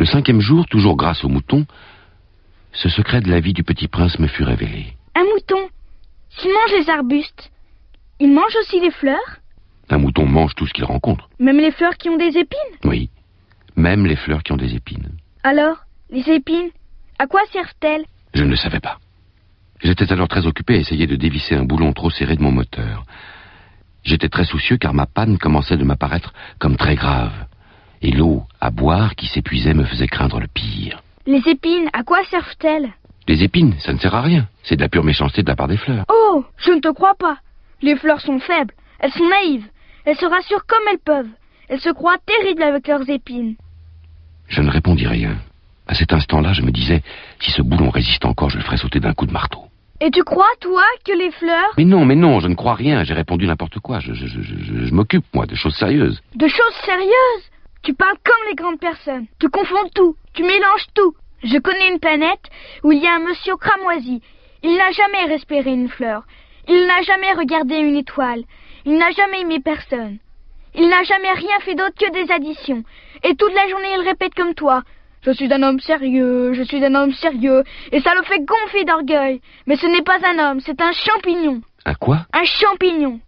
Le cinquième jour, toujours grâce au mouton, ce secret de la vie du petit prince me fut révélé. Un mouton, s'il mange les arbustes, il mange aussi les fleurs Un mouton mange tout ce qu'il rencontre. Même les fleurs qui ont des épines Oui, même les fleurs qui ont des épines. Alors, les épines, à quoi servent-elles? Je ne le savais pas. J'étais alors très occupé à essayer de dévisser un boulon trop serré de mon moteur. J'étais très soucieux car ma panne commençait de m'apparaître comme très grave. Et l'eau à boire qui s'épuisait me faisait craindre le pire. Les épines, à quoi servent-elles? Les épines, ça ne sert à rien. C'est de la pure méchanceté de la part des fleurs. Oh, je ne te crois pas. Les fleurs sont faibles, elles sont naïves, elles se rassurent comme elles peuvent. Elles se croient terribles avec leurs épines. Je ne répondis rien. À cet instant-là, je me disais, si ce boulon résiste encore, je le ferai sauter d'un coup de marteau. Et tu crois, toi, que les fleurs... Mais non, mais non, je ne crois rien. J'ai répondu n'importe quoi. Je, je, je, je, je m'occupe, moi, de choses sérieuses. De choses sérieuses? Tu parles comme les grandes personnes. Tu confonds tout. Tu mélanges tout. Je connais une planète où il y a un monsieur cramoisi. Il n'a jamais respiré une fleur. Il n'a jamais regardé une étoile. Il n'a jamais aimé personne. Il n'a jamais rien fait d'autre que des additions. Et toute la journée, il répète comme toi. Je suis un homme sérieux, je suis un homme sérieux, et ça le fait gonfler d'orgueil. Mais ce n'est pas un homme, c'est un champignon. Un quoi? Un champignon.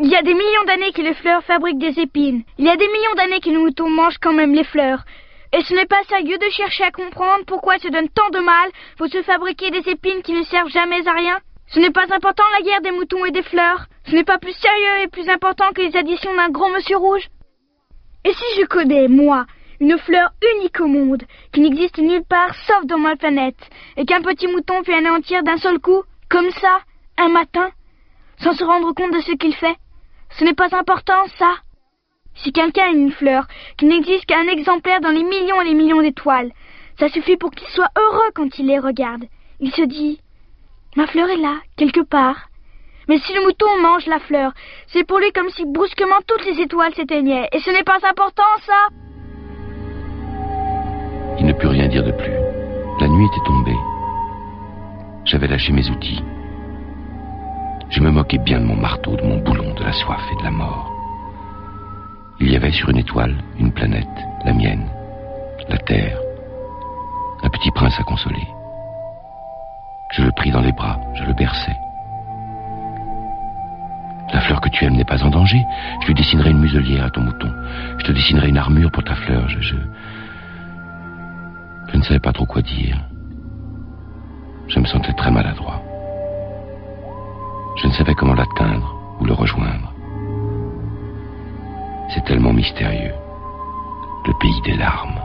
Il y a des millions d'années que les fleurs fabriquent des épines. Il y a des millions d'années que les moutons mangent quand même les fleurs. Et ce n'est pas sérieux de chercher à comprendre pourquoi se donne tant de mal pour se fabriquer des épines qui ne servent jamais à rien. Ce n'est pas important la guerre des moutons et des fleurs. Ce n'est pas plus sérieux et plus important que les additions d'un gros monsieur rouge. Et si je connais, moi, une fleur unique au monde, qui n'existe nulle part sauf dans ma planète, et qu'un petit mouton peut anéantir d'un seul coup, comme ça, un matin, sans se rendre compte de ce qu'il fait? Ce n'est pas important, ça Si quelqu'un a une fleur qui n'existe qu'un exemplaire dans les millions et les millions d'étoiles, ça suffit pour qu'il soit heureux quand il les regarde. Il se dit Ma fleur est là, quelque part. Mais si le mouton mange la fleur, c'est pour lui comme si brusquement toutes les étoiles s'éteignaient. Et ce n'est pas important, ça Il ne put rien dire de plus. La nuit était tombée. J'avais lâché mes outils. Je me moquais bien de mon marteau, de mon boulon, la soif et de la mort. Il y avait sur une étoile une planète, la mienne, la Terre, un petit prince à consoler. Je le pris dans les bras, je le berçai. La fleur que tu aimes n'est pas en danger. Je lui dessinerai une muselière à ton mouton. Je te dessinerai une armure pour ta fleur. Je ne savais pas trop quoi dire. Je me sentais très maladroit. Je ne savais comment l'atteindre ou le rejoindre. C'est tellement mystérieux. Le pays des larmes.